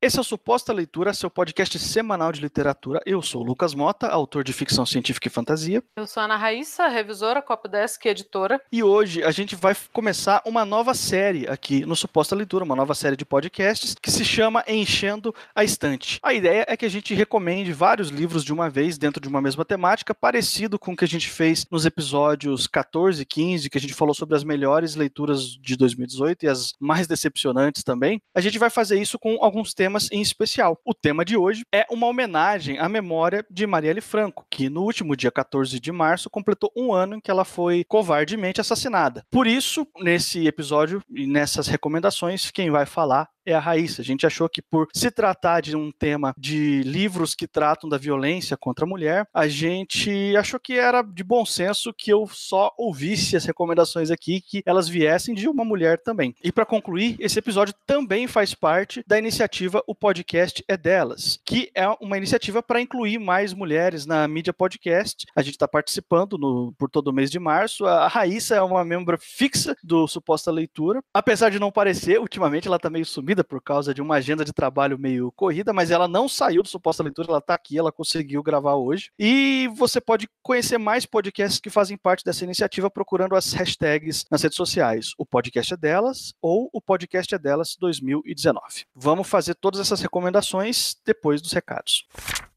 Esse é o Suposta Leitura, seu podcast semanal de literatura. Eu sou o Lucas Mota, autor de ficção científica e fantasia. Eu sou a Ana Raíssa, revisora, Copdesk e editora. E hoje a gente vai começar uma nova série aqui no Suposta Leitura, uma nova série de podcasts que se chama Enchendo a Estante. A ideia é que a gente recomende vários livros de uma vez dentro de uma mesma temática, parecido com o que a gente fez nos episódios 14 e 15, que a gente falou sobre as melhores leituras de 2018 e as mais decepcionantes também. A gente vai fazer isso com alguns temas em especial. O tema de hoje é uma homenagem à memória de Marielle Franco, que no último dia 14 de março completou um ano em que ela foi covardemente assassinada. Por isso, nesse episódio e nessas recomendações, quem vai falar é a Raíssa. A gente achou que por se tratar de um tema de livros que tratam da violência contra a mulher, a gente achou que era de bom senso que eu só ouvisse as recomendações aqui, que elas viessem de uma mulher também. E para concluir, esse episódio também faz parte da iniciativa O Podcast é Delas, que é uma iniciativa para incluir mais mulheres na mídia podcast. A gente está participando no, por todo o mês de março. A Raíssa é uma membro fixa do Suposta Leitura. Apesar de não parecer, ultimamente ela está meio sumida por causa de uma agenda de trabalho meio corrida, mas ela não saiu do suposta leitura, ela está aqui, ela conseguiu gravar hoje. E você pode conhecer mais podcasts que fazem parte dessa iniciativa procurando as hashtags nas redes sociais. O podcast é delas ou o podcast é delas 2019. Vamos fazer todas essas recomendações depois dos recados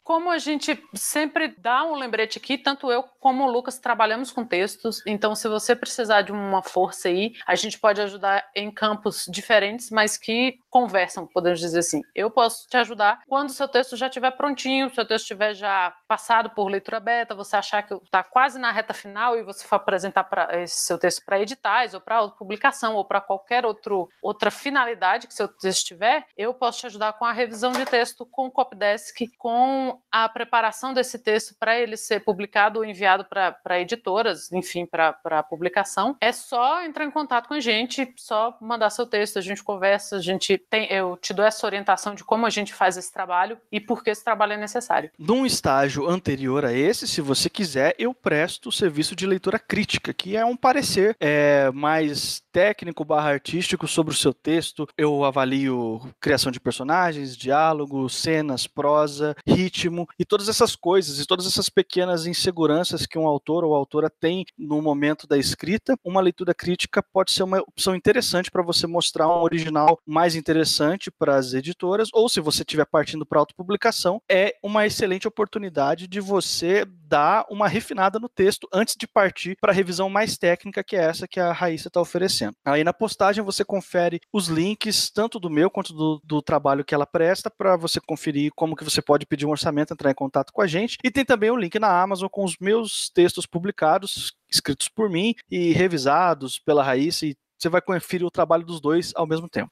como a gente sempre dá um lembrete aqui, tanto eu como o Lucas trabalhamos com textos, então se você precisar de uma força aí, a gente pode ajudar em campos diferentes, mas que conversam, podemos dizer assim. Eu posso te ajudar quando o seu texto já estiver prontinho, seu texto estiver já passado por leitura beta, você achar que está quase na reta final e você for apresentar pra, esse seu texto para editais ou para publicação ou para qualquer outro, outra finalidade que seu texto tiver, eu posso te ajudar com a revisão de texto, com o Copdesk, com a preparação desse texto para ele ser publicado ou enviado para editoras, enfim, para publicação, é só entrar em contato com a gente, só mandar seu texto, a gente conversa, a gente tem, eu te dou essa orientação de como a gente faz esse trabalho e por que esse trabalho é necessário. Num estágio anterior a esse, se você quiser, eu presto o serviço de leitura crítica, que é um parecer é, mais técnico barra artístico sobre o seu texto. Eu avalio criação de personagens, diálogo, cenas, prosa, ritmo e todas essas coisas e todas essas pequenas inseguranças que um autor ou autora tem no momento da escrita, uma leitura crítica pode ser uma opção interessante para você mostrar um original mais interessante para as editoras, ou se você estiver partindo para autopublicação, é uma excelente oportunidade de você dar uma refinada no texto antes de partir para a revisão mais técnica, que é essa que a Raíssa está oferecendo. Aí na postagem você confere os links, tanto do meu quanto do, do trabalho que ela presta, para você conferir como que você pode pedir um orçamento entrar em contato com a gente. E tem também o um link na Amazon com os meus textos publicados, escritos por mim e revisados pela Raíssa, e você vai conferir o trabalho dos dois ao mesmo tempo.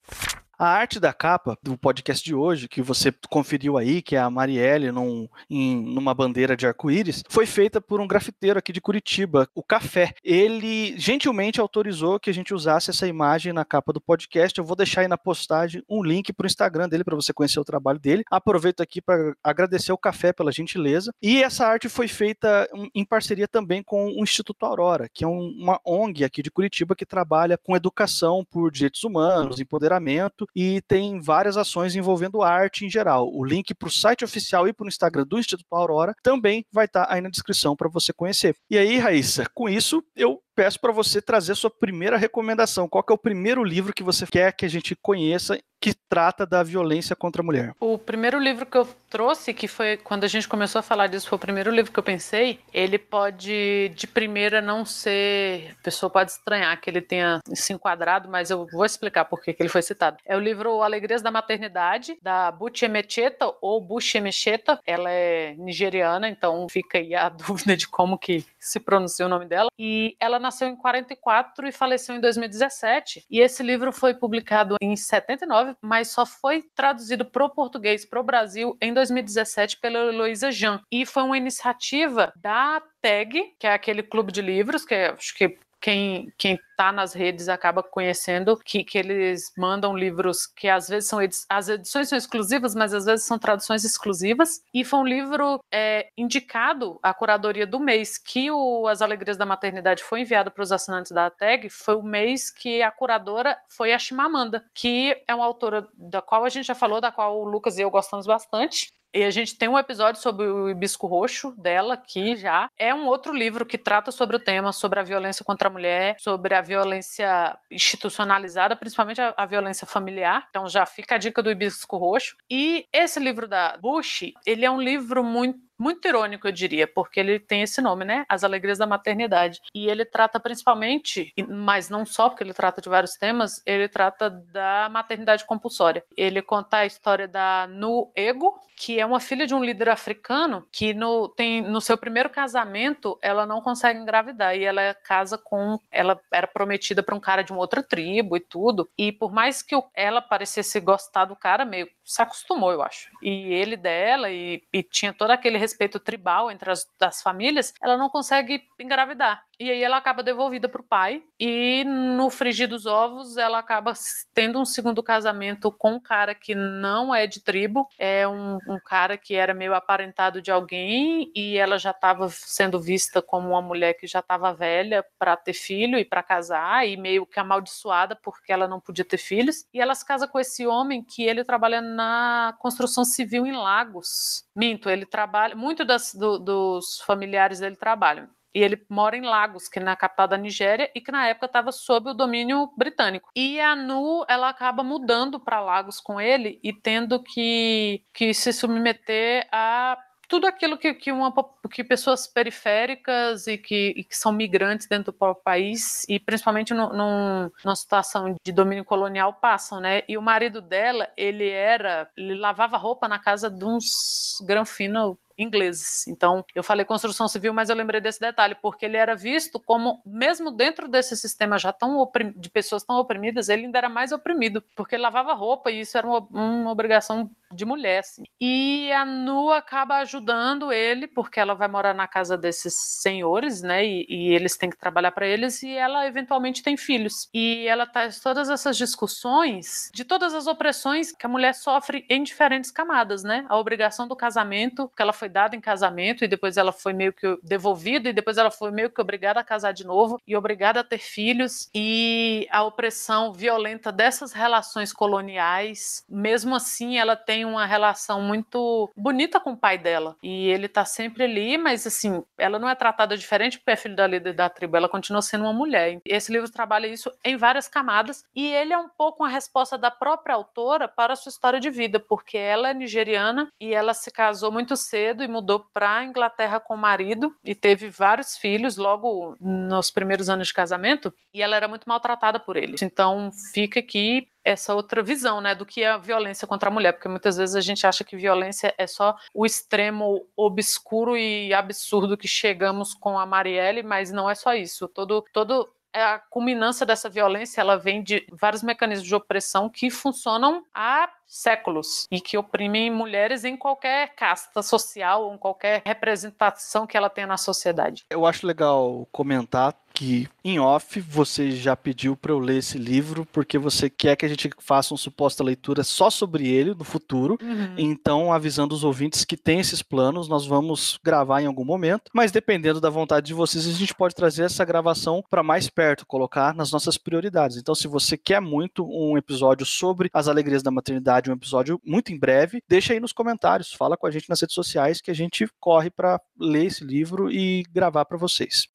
A arte da capa do podcast de hoje, que você conferiu aí, que é a Marielle num, em, numa bandeira de arco-íris, foi feita por um grafiteiro aqui de Curitiba, o Café. Ele gentilmente autorizou que a gente usasse essa imagem na capa do podcast. Eu vou deixar aí na postagem um link para o Instagram dele para você conhecer o trabalho dele. Aproveito aqui para agradecer o Café pela gentileza. E essa arte foi feita em parceria também com o Instituto Aurora, que é uma ONG aqui de Curitiba que trabalha com educação por direitos humanos, empoderamento e tem várias ações envolvendo arte em geral. O link para o site oficial e para o Instagram do Instituto Aurora também vai estar tá aí na descrição para você conhecer. E aí, Raíssa, com isso eu peço para você trazer sua primeira recomendação. Qual é o primeiro livro que você quer que a gente conheça que trata da violência contra a mulher? O primeiro livro que eu trouxe, que foi quando a gente começou a falar disso, foi o primeiro livro que eu pensei. Ele pode, de primeira, não ser. A pessoa pode estranhar que ele tenha se enquadrado, mas eu vou explicar por que ele foi citado. É o livro Alegrias da Maternidade, da Buchi Emecheta, ou Buchi Emecheta. Ela é nigeriana, então fica aí a dúvida de como que se pronuncia o nome dela. E ela nasceu em 44 e faleceu em 2017. E esse livro foi publicado em 79, mas só foi traduzido para o português para o Brasil em 2017 pela Heloísa Jean. E foi uma iniciativa da TAG, que é aquele clube de livros, que é, acho que quem quem está nas redes acaba conhecendo que, que eles mandam livros que às vezes são edi as edições são exclusivas, mas às vezes são traduções exclusivas. E foi um livro é, indicado à curadoria do mês que o As Alegrias da Maternidade foi enviado para os assinantes da tag. Foi o mês que a curadora foi a Chimamanda, que é uma autora da qual a gente já falou, da qual o Lucas e eu gostamos bastante. E a gente tem um episódio sobre o hibisco roxo dela, que já é um outro livro que trata sobre o tema, sobre a violência contra a mulher, sobre a violência institucionalizada, principalmente a, a violência familiar. Então já fica a dica do hibisco roxo. E esse livro da Bush, ele é um livro muito muito irônico, eu diria, porque ele tem esse nome, né? As Alegrias da Maternidade. E ele trata principalmente, mas não só, porque ele trata de vários temas, ele trata da maternidade compulsória. Ele conta a história da Nu Ego, que é uma filha de um líder africano que no, tem, no seu primeiro casamento ela não consegue engravidar e ela casa com ela era prometida para um cara de uma outra tribo e tudo e por mais que ela parecesse gostar do cara meio se acostumou eu acho. E ele dela e, e tinha todo aquele respeito tribal entre as das famílias ela não consegue engravidar e aí ela acaba devolvida para o pai e no frigir dos ovos ela acaba tendo um segundo casamento com um cara que não é de tribo é um um cara que era meio aparentado de alguém e ela já estava sendo vista como uma mulher que já estava velha para ter filho e para casar e meio que amaldiçoada porque ela não podia ter filhos. E ela se casa com esse homem que ele trabalha na construção civil em Lagos. Minto, ele trabalha, muito do, dos familiares dele trabalham e ele mora em Lagos, que é na capital da Nigéria, e que na época estava sob o domínio britânico. E a Nu, ela acaba mudando para Lagos com ele e tendo que, que se submeter a tudo aquilo que, que, uma, que pessoas periféricas e que, e que, são migrantes dentro do próprio país, e principalmente no, num, numa situação de domínio colonial, passam, né? E o marido dela, ele era, ele lavava roupa na casa de uns granfino ingleses. Então, eu falei construção civil, mas eu lembrei desse detalhe, porque ele era visto como, mesmo dentro desse sistema já tão de pessoas tão oprimidas, ele ainda era mais oprimido, porque ele lavava roupa e isso era uma, uma obrigação de mulher. Assim. E a Nu acaba ajudando ele, porque ela vai morar na casa desses senhores, né? E, e eles têm que trabalhar para eles, e ela eventualmente tem filhos. E ela traz todas essas discussões de todas as opressões que a mulher sofre em diferentes camadas, né? A obrigação do casamento, que ela foi foi em casamento e depois ela foi meio que devolvida e depois ela foi meio que obrigada a casar de novo e obrigada a ter filhos e a opressão violenta dessas relações coloniais, mesmo assim ela tem uma relação muito bonita com o pai dela e ele tá sempre ali, mas assim, ela não é tratada diferente porque é filho da líder da tribo, ela continua sendo uma mulher. Esse livro trabalha isso em várias camadas e ele é um pouco uma resposta da própria autora para a sua história de vida, porque ela é nigeriana e ela se casou muito cedo cedo e mudou para a Inglaterra com o marido e teve vários filhos logo nos primeiros anos de casamento e ela era muito maltratada por eles. Então fica aqui essa outra visão, né, do que é a violência contra a mulher, porque muitas vezes a gente acha que violência é só o extremo obscuro e absurdo que chegamos com a Marielle, mas não é só isso. Todo todo é a culminância dessa violência ela vem de vários mecanismos de opressão que funcionam há séculos e que oprimem mulheres em qualquer casta social ou em qualquer representação que ela tenha na sociedade. Eu acho legal comentar que em off você já pediu para eu ler esse livro porque você quer que a gente faça uma suposta leitura só sobre ele no futuro. Uhum. Então, avisando os ouvintes que tem esses planos, nós vamos gravar em algum momento, mas dependendo da vontade de vocês, a gente pode trazer essa gravação para mais perto, colocar nas nossas prioridades. Então, se você quer muito um episódio sobre as alegrias da maternidade um episódio muito em breve. Deixa aí nos comentários, fala com a gente nas redes sociais que a gente corre para ler esse livro e gravar para vocês.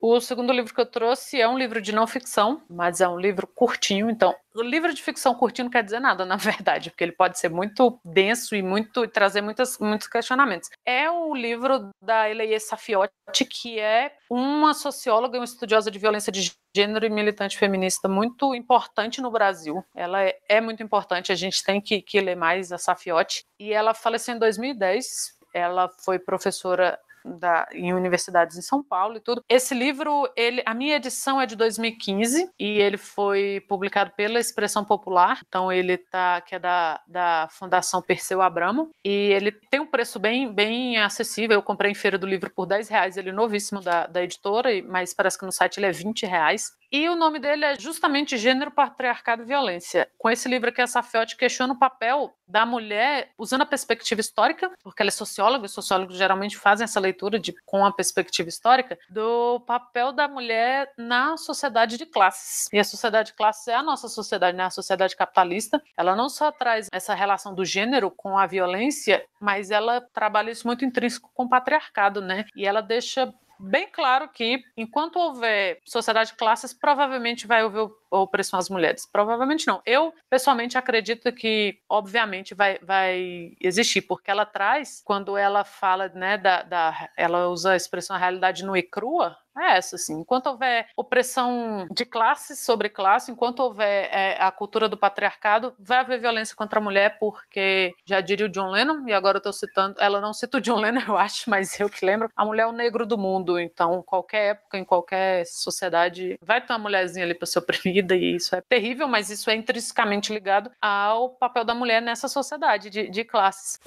O segundo livro que eu trouxe é um livro de não ficção, mas é um livro curtinho. Então, o livro de ficção curtinho não quer dizer nada, na verdade, porque ele pode ser muito denso e muito e trazer muitas, muitos questionamentos. É o livro da Eleie Safiotti, que é uma socióloga e uma estudiosa de violência de gênero e militante feminista muito importante no Brasil. Ela é, é muito importante, a gente tem que, que ler mais a Safiotti. E ela faleceu em 2010. Ela foi professora da, em universidades em São Paulo e tudo. Esse livro, ele, a minha edição é de 2015 e ele foi publicado pela Expressão Popular, então ele tá que é da, da Fundação Perseu Abramo e ele tem um preço bem, bem acessível. Eu comprei em feira do livro por 10 reais, ele é novíssimo da, da editora, mas parece que no site ele é 20 reais. E o nome dele é justamente Gênero, Patriarcado e Violência. Com esse livro aqui, a Safiotti questiona o papel da mulher usando a perspectiva histórica, porque ela é socióloga, e sociólogos geralmente fazem essa leitura de, com a perspectiva histórica, do papel da mulher na sociedade de classes. E a sociedade de classes é a nossa sociedade, né? a sociedade capitalista. Ela não só traz essa relação do gênero com a violência, mas ela trabalha isso muito intrínseco com o patriarcado, né? E ela deixa bem claro que, enquanto houver sociedade de classes, provavelmente vai haver opressão às mulheres. Provavelmente não. Eu, pessoalmente, acredito que, obviamente, vai, vai existir, porque ela traz, quando ela fala, né, da, da ela usa a expressão realidade nua e crua, é essa, assim. Enquanto houver opressão de classe sobre classe, enquanto houver é, a cultura do patriarcado, vai haver violência contra a mulher, porque já diria o John Lennon, e agora eu estou citando, ela não cita o John Lennon, eu acho, mas eu que lembro, a mulher é o negro do mundo, então qualquer época, em qualquer sociedade, vai ter uma mulherzinha ali para ser oprimida, e isso é terrível, mas isso é intrinsecamente ligado ao papel da mulher nessa sociedade de, de classes.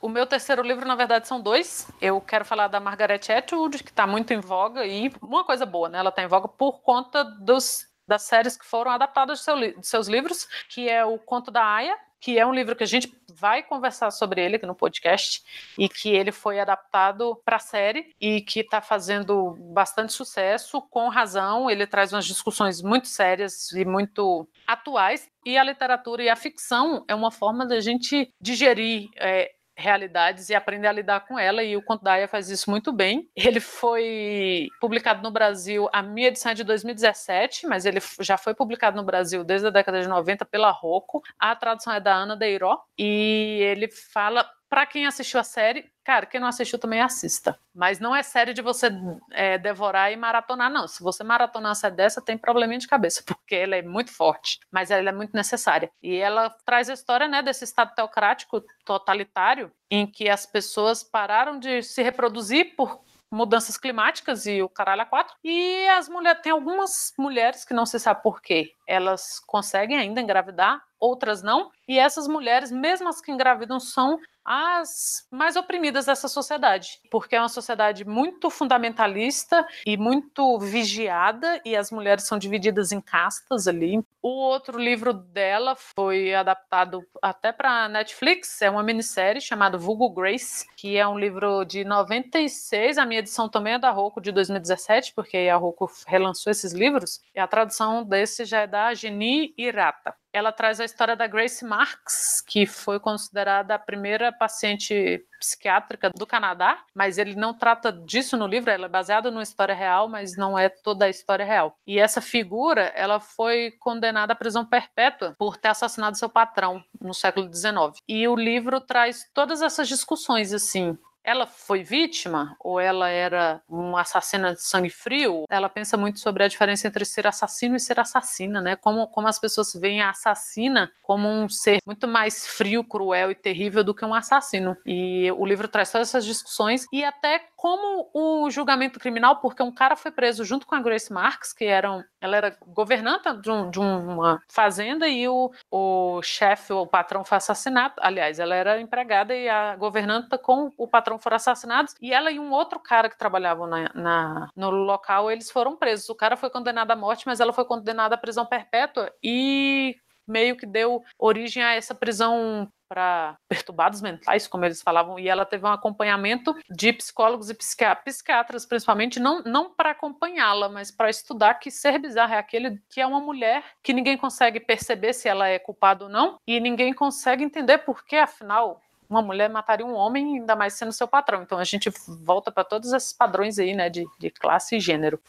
O meu terceiro livro, na verdade, são dois. Eu quero falar da Margaret Atwood, que está muito em voga, e uma coisa boa, né? Ela está em voga por conta dos, das séries que foram adaptadas de, seu, seus livros, que é o Conto da Aya, que é um livro que a gente vai conversar sobre ele aqui no podcast e que ele foi adaptado para a série e que está fazendo bastante sucesso, com razão. Ele traz umas discussões muito sérias e muito atuais. E a literatura e a ficção é uma forma da gente digerir é, realidades e aprender a lidar com ela, e o Conto da Aya faz isso muito bem. Ele foi publicado no Brasil, a minha edição é de 2017, mas ele já foi publicado no Brasil desde a década de 90 pela Rocco. A tradução é da Ana Deiró, e ele fala para quem assistiu a série, cara, quem não assistiu também assista. Mas não é série de você é, devorar e maratonar, não. Se você maratonar série dessa, tem probleminha de cabeça, porque ela é muito forte, mas ela é muito necessária. E ela traz a história né, desse Estado teocrático totalitário, em que as pessoas pararam de se reproduzir por mudanças climáticas e o caralho a quatro. E as mulheres, tem algumas mulheres que não se sabe por quê, elas conseguem ainda engravidar, outras não. E essas mulheres, mesmo as que engravidam, são as mais oprimidas dessa sociedade, porque é uma sociedade muito fundamentalista e muito vigiada, e as mulheres são divididas em castas ali. O outro livro dela foi adaptado até para Netflix, é uma minissérie chamada Vulgo Grace, que é um livro de 96, a minha edição também é da Rocco de 2017, porque a Rocco relançou esses livros, e a tradução desse já é da Geni Irata ela traz a história da Grace Marks, que foi considerada a primeira paciente psiquiátrica do Canadá, mas ele não trata disso no livro, ela é baseada numa história real, mas não é toda a história real. E essa figura, ela foi condenada à prisão perpétua por ter assassinado seu patrão no século XIX. E o livro traz todas essas discussões assim, ela foi vítima ou ela era uma assassina de sangue frio? Ela pensa muito sobre a diferença entre ser assassino e ser assassina, né? Como, como as pessoas veem a assassina como um ser muito mais frio, cruel e terrível do que um assassino. E o livro traz todas essas discussões e até como o julgamento criminal, porque um cara foi preso junto com a Grace Marks, que eram, ela era governanta de, um, de uma fazenda e o, o chefe, o patrão foi assassinado. Aliás, ela era empregada e a governanta com o patrão foram assassinados e ela e um outro cara que trabalhavam na, na, no local, eles foram presos. O cara foi condenado à morte, mas ela foi condenada à prisão perpétua e meio que deu origem a essa prisão para perturbados mentais, como eles falavam, e ela teve um acompanhamento de psicólogos e psiquiatras, principalmente, não, não para acompanhá-la, mas para estudar que ser bizarro é aquele que é uma mulher que ninguém consegue perceber se ela é culpada ou não, e ninguém consegue entender por que, afinal, uma mulher mataria um homem, ainda mais sendo seu patrão. Então a gente volta para todos esses padrões aí, né, de, de classe e gênero.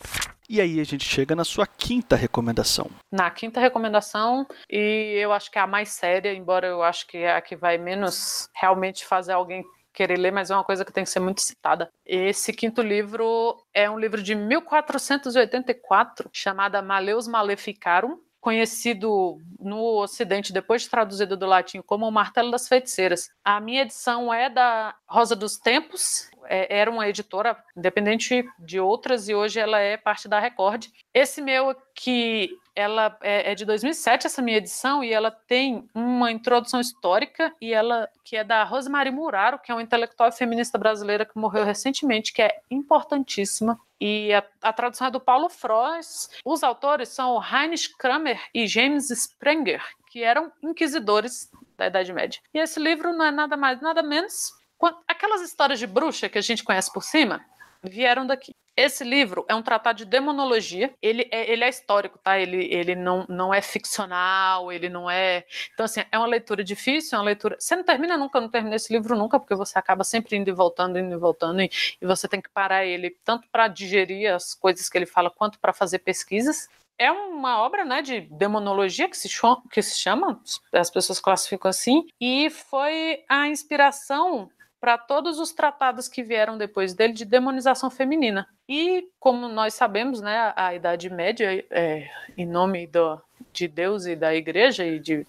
E aí a gente chega na sua quinta recomendação. Na quinta recomendação, e eu acho que é a mais séria, embora eu acho que é a que vai menos realmente fazer alguém querer ler, mas é uma coisa que tem que ser muito citada. Esse quinto livro é um livro de 1484, chamado Maleus Maleficarum, conhecido no Ocidente, depois de traduzido do latim, como O Martelo das Feiticeiras. A minha edição é da Rosa dos Tempos, é, era uma editora independente de outras e hoje ela é parte da Record. Esse meu aqui ela é, é, de 2007 essa minha edição e ela tem uma introdução histórica e ela que é da Rosemary Muraro, que é uma intelectual feminista brasileira que morreu recentemente, que é importantíssima. E a, a tradução é do Paulo Frois. Os autores são Heinrich Kramer e James Sprenger, que eram inquisidores da Idade Média. E esse livro não é nada mais, nada menos. Aquelas histórias de bruxa que a gente conhece por cima vieram daqui. Esse livro é um tratado de demonologia. Ele é, ele é histórico, tá? Ele, ele não, não é ficcional, ele não é. Então, assim, é uma leitura difícil, é uma leitura. Você não termina nunca, eu não terminei esse livro nunca, porque você acaba sempre indo e voltando, indo e voltando, e, e você tem que parar ele tanto para digerir as coisas que ele fala, quanto para fazer pesquisas é uma obra né, de demonologia que se, chama, que se chama, as pessoas classificam assim, e foi a inspiração para todos os tratados que vieram depois dele de demonização feminina. E, como nós sabemos, né, a Idade Média, é, em nome do, de Deus e da Igreja e de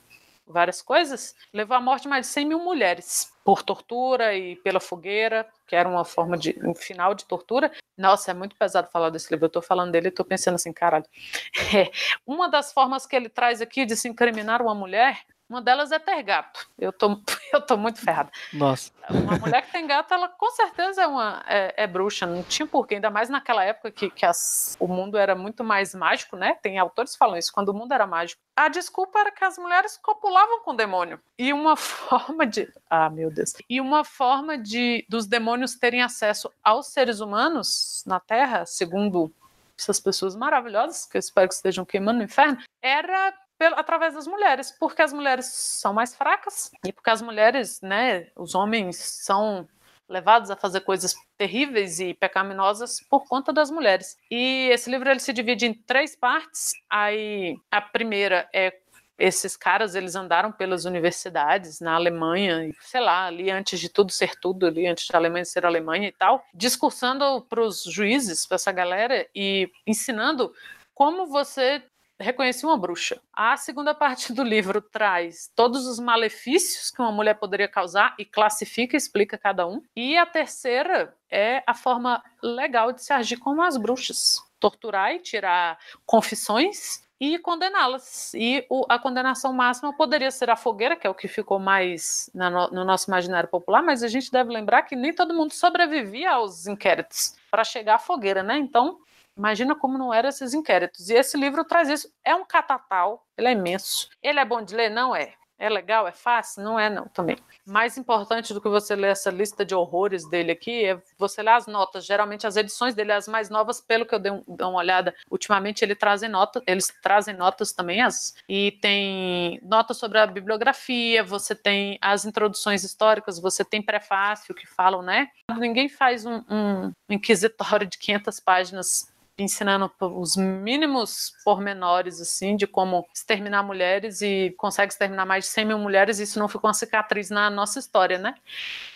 várias coisas, levou à morte mais de 100 mil mulheres por tortura e pela fogueira, que era uma forma de um final de tortura. Nossa, é muito pesado falar desse livro. Eu estou falando dele e estou pensando assim, caralho. É, uma das formas que ele traz aqui de se incriminar uma mulher uma delas é ter gato. Eu tô, eu tô muito ferrada. Nossa. Uma mulher que tem gato, ela com certeza é uma é, é bruxa. Não tinha porquê, ainda mais naquela época que, que as, o mundo era muito mais mágico, né? Tem autores que falam isso, quando o mundo era mágico. A desculpa era que as mulheres copulavam com o demônio. E uma forma de. Ah, meu Deus. E uma forma de dos demônios terem acesso aos seres humanos na Terra, segundo essas pessoas maravilhosas, que eu espero que estejam queimando no inferno, era através das mulheres, porque as mulheres são mais fracas e porque as mulheres, né, os homens são levados a fazer coisas terríveis e pecaminosas por conta das mulheres. E esse livro ele se divide em três partes. Aí a primeira é esses caras eles andaram pelas universidades na Alemanha, sei lá, ali antes de tudo ser tudo, ali antes da Alemanha ser Alemanha e tal, discursando para os juízes, para essa galera e ensinando como você reconheci uma bruxa. A segunda parte do livro traz todos os malefícios que uma mulher poderia causar e classifica e explica cada um. E a terceira é a forma legal de se agir com as bruxas. Torturar e tirar confissões e condená-las. E o, a condenação máxima poderia ser a fogueira, que é o que ficou mais no, no nosso imaginário popular, mas a gente deve lembrar que nem todo mundo sobrevivia aos inquéritos para chegar à fogueira, né? Então, Imagina como não eram esses inquéritos. E esse livro traz isso. É um catatal, ele é imenso. Ele é bom de ler? Não é. É legal? É fácil? Não é, não, também. Mais importante do que você ler essa lista de horrores dele aqui é você ler as notas. Geralmente as edições dele, as mais novas, pelo que eu dei, um, dei uma olhada, ultimamente ele trazem nota, eles trazem notas também, as, e tem notas sobre a bibliografia, você tem as introduções históricas, você tem prefácio que falam, né? Ninguém faz um, um inquisitório de 500 páginas ensinando os mínimos pormenores, assim, de como exterminar mulheres e consegue exterminar mais de 100 mil mulheres, isso não ficou uma cicatriz na nossa história, né?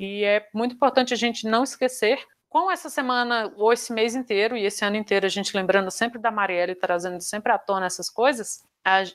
E é muito importante a gente não esquecer com essa semana, ou esse mês inteiro, e esse ano inteiro, a gente lembrando sempre da Marielle, trazendo sempre à tona essas coisas,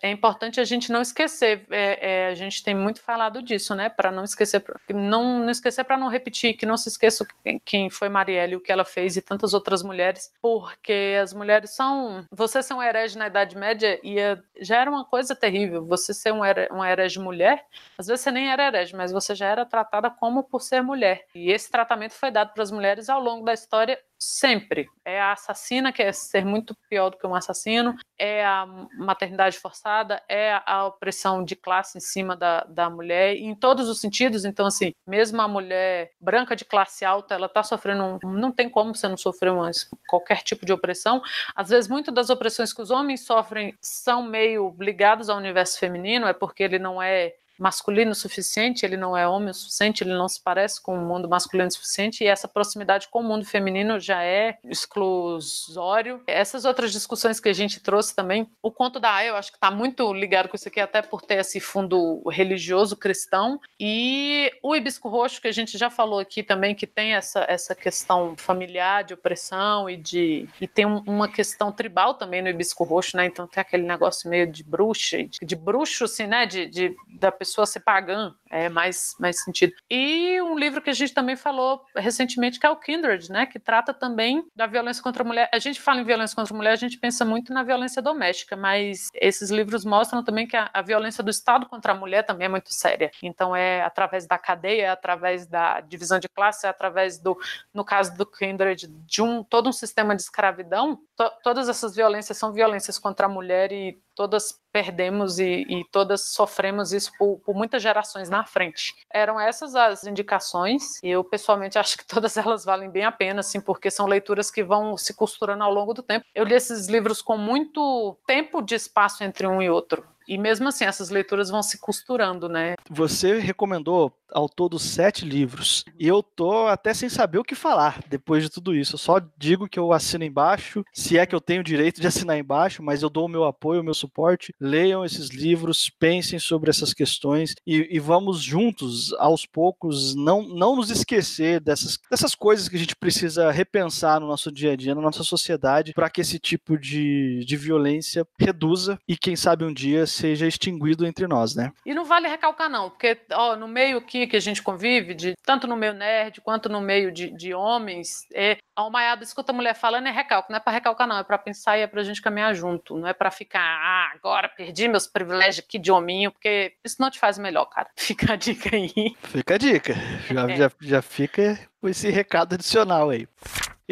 é importante a gente não esquecer. É, é, a gente tem muito falado disso, né? Para não esquecer, não, não esquecer para não repetir, que não se esqueça quem foi Marielle, o que ela fez e tantas outras mulheres, porque as mulheres são. Você ser um herege na Idade Média ia, já era uma coisa terrível. Você ser um, um herege mulher, às vezes você nem era herege, mas você já era tratada como por ser mulher. E esse tratamento foi dado para as mulheres ao longo da história sempre. É a assassina, que é ser muito pior do que um assassino, é a maternidade forçada, é a opressão de classe em cima da, da mulher, em todos os sentidos. Então, assim, mesmo a mulher branca de classe alta, ela está sofrendo, um, não tem como você não sofrer uma, qualquer tipo de opressão. Às vezes, muitas das opressões que os homens sofrem são meio ligadas ao universo feminino, é porque ele não é masculino o suficiente, ele não é homem o suficiente, ele não se parece com o mundo masculino o suficiente, e essa proximidade com o mundo feminino já é exclusório. Essas outras discussões que a gente trouxe também, o conto da Aya, eu acho que está muito ligado com isso aqui, até por ter esse fundo religioso cristão, e o Hibisco Roxo, que a gente já falou aqui também, que tem essa, essa questão familiar, de opressão e de. e tem um, uma questão tribal também no Hibisco Roxo, né? Então tem aquele negócio meio de bruxa, de, de bruxo, assim, né? De, de, da pessoa ser pagã, é mais, mais sentido. E um livro que a gente também falou recentemente, que é o Kindred, né? Que trata também da violência contra a mulher. A gente fala em violência contra a mulher, a gente pensa muito na violência doméstica, mas esses livros mostram também que a, a violência do Estado contra a mulher também é muito séria. Então é através da cadeia, é através da divisão de classe, é através do, no caso do Kindred, de um todo um sistema de escravidão. To, todas essas violências são violências contra a mulher e todas perdemos e, e todas sofremos isso por, por, muitas gerações na frente. Eram essas as indicações e eu pessoalmente acho que todas elas valem bem a pena, assim, porque são leituras que vão se costurando ao longo do tempo. Eu li esses livros com muito tempo de espaço entre um e outro. E mesmo assim, essas leituras vão se costurando, né? Você recomendou ao todo sete livros. E eu tô até sem saber o que falar depois de tudo isso. Eu só digo que eu assino embaixo, se é que eu tenho o direito de assinar embaixo, mas eu dou o meu apoio, o meu suporte. Leiam esses livros, pensem sobre essas questões e, e vamos juntos, aos poucos, não, não nos esquecer dessas, dessas coisas que a gente precisa repensar no nosso dia a dia, na nossa sociedade, para que esse tipo de, de violência reduza e, quem sabe, um dia seja extinguido entre nós, né? E não vale recalcar, não, porque ó, no meio que que a gente convive, de, tanto no meio nerd quanto no meio de, de homens, é, a Almaiada escuta a mulher falando é recalque, não é para recalcar, não, é para pensar e é para a gente caminhar junto, não é para ficar, ah, agora perdi meus privilégios aqui de hominho, porque isso não te faz melhor, cara. Fica a dica aí. Fica a dica. Já, é. já, já fica esse recado adicional aí.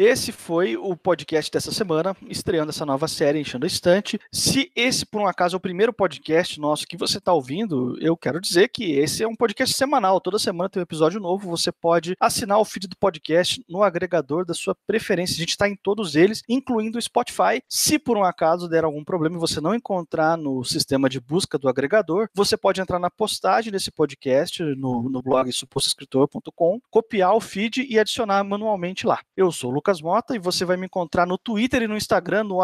Esse foi o podcast dessa semana, estreando essa nova série Enchendo a Estante. Se esse, por um acaso, é o primeiro podcast nosso que você está ouvindo, eu quero dizer que esse é um podcast semanal. Toda semana tem um episódio novo. Você pode assinar o feed do podcast no agregador da sua preferência. A gente está em todos eles, incluindo o Spotify. Se por um acaso der algum problema e você não encontrar no sistema de busca do agregador, você pode entrar na postagem desse podcast no, no blog supostoescritor.com, copiar o feed e adicionar manualmente lá. Eu sou o Lucas Lucas Mota e você vai me encontrar no Twitter e no Instagram no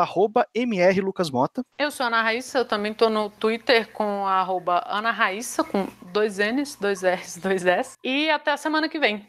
mrlucasmota. Eu sou Ana Raíssa, eu também estou no Twitter com arroba Ana Raíssa, com dois N's, dois R's, dois S. E até a semana que vem.